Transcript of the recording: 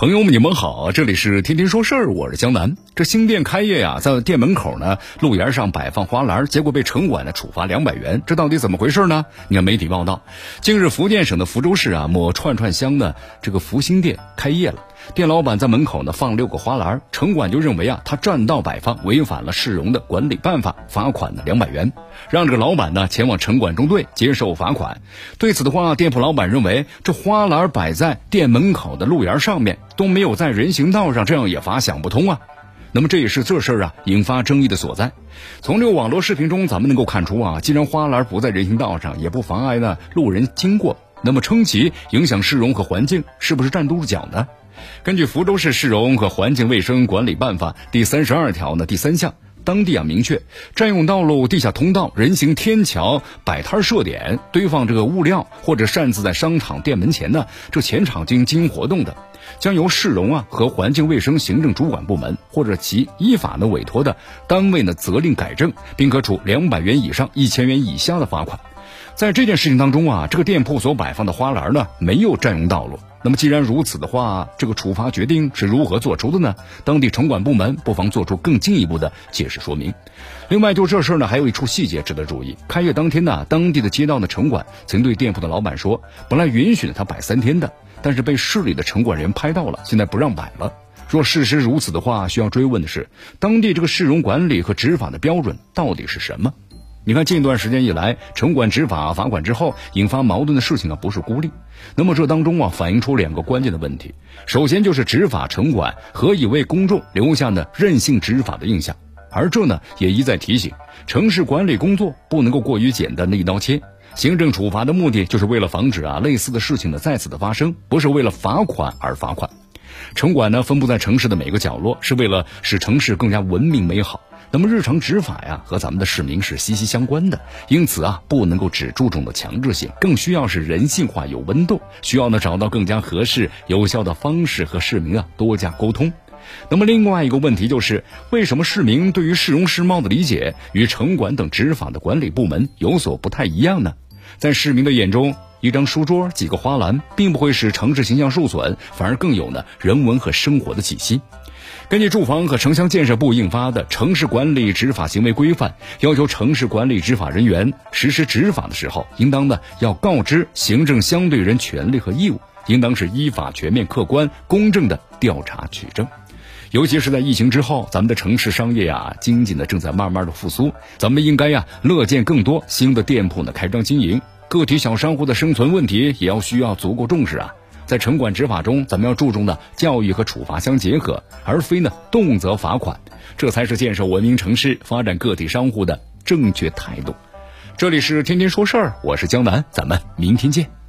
朋友们，你们好，这里是天天说事儿，我是江南。这新店开业呀，在店门口呢，路沿上摆放花篮，结果被城管呢处罚两百元，这到底怎么回事呢？你看媒体报道，近日福建省的福州市啊，某串串香的这个福星店开业了。店老板在门口呢放六个花篮，城管就认为啊他占道摆放，违反了市容的管理办法，罚款呢两百元，让这个老板呢前往城管中队接受罚款。对此的话，店铺老板认为这花篮摆在店门口的路沿上面都没有在人行道上，这样也罚想不通啊。那么这也是这事儿啊引发争议的所在。从这个网络视频中，咱们能够看出啊，既然花篮不在人行道上，也不妨碍呢路人经过，那么称其影响市容和环境，是不是站住脚呢？根据福州市市容和环境卫生管理办法第三十二条呢第三项，当地啊明确，占用道路、地下通道、人行天桥、摆摊设点、堆放这个物料或者擅自在商场店门前呢这前场经经营活动的，将由市容啊和环境卫生行政主管部门或者其依法呢委托的单位呢责令改正，并可处两百元以上一千元以下的罚款。在这件事情当中啊，这个店铺所摆放的花篮呢没有占用道路。那么既然如此的话，这个处罚决定是如何做出的呢？当地城管部门不妨做出更进一步的解释说明。另外，就这事儿呢，还有一处细节值得注意。开业当天呢，当地的街道的城管曾对店铺的老板说，本来允许他摆三天的，但是被市里的城管人拍到了，现在不让摆了。若事实如此的话，需要追问的是，当地这个市容管理和执法的标准到底是什么？你看，近段时间以来，城管执法罚款之后引发矛盾的事情啊，不是孤立。那么这当中啊，反映出两个关键的问题。首先就是执法城管何以为公众留下呢任性执法的印象？而这呢，也一再提醒，城市管理工作不能够过于简单的一刀切。行政处罚的目的就是为了防止啊类似的事情的再次的发生，不是为了罚款而罚款。城管呢分布在城市的每个角落，是为了使城市更加文明美好。那么日常执法呀，和咱们的市民是息息相关的，因此啊，不能够只注重的强制性，更需要是人性化、有温度，需要呢找到更加合适、有效的方式和市民啊多加沟通。那么另外一个问题就是，为什么市民对于市容市貌的理解与城管等执法的管理部门有所不太一样呢？在市民的眼中，一张书桌、几个花篮，并不会使城市形象受损，反而更有呢人文和生活的气息。根据住房和城乡建设部印发的《城市管理执法行为规范》，要求城市管理执法人员实施执法的时候，应当呢要告知行政相对人权利和义务，应当是依法、全面、客观、公正的调查取证。尤其是在疫情之后，咱们的城市商业呀、经济呢正在慢慢的复苏，咱们应该呀乐见更多新的店铺呢开张经营，个体小商户的生存问题也要需要足够重视啊。在城管执法中，咱们要注重的教育和处罚相结合，而非呢动则罚款，这才是建设文明城市、发展个体商户的正确态度。这里是天天说事儿，我是江南，咱们明天见。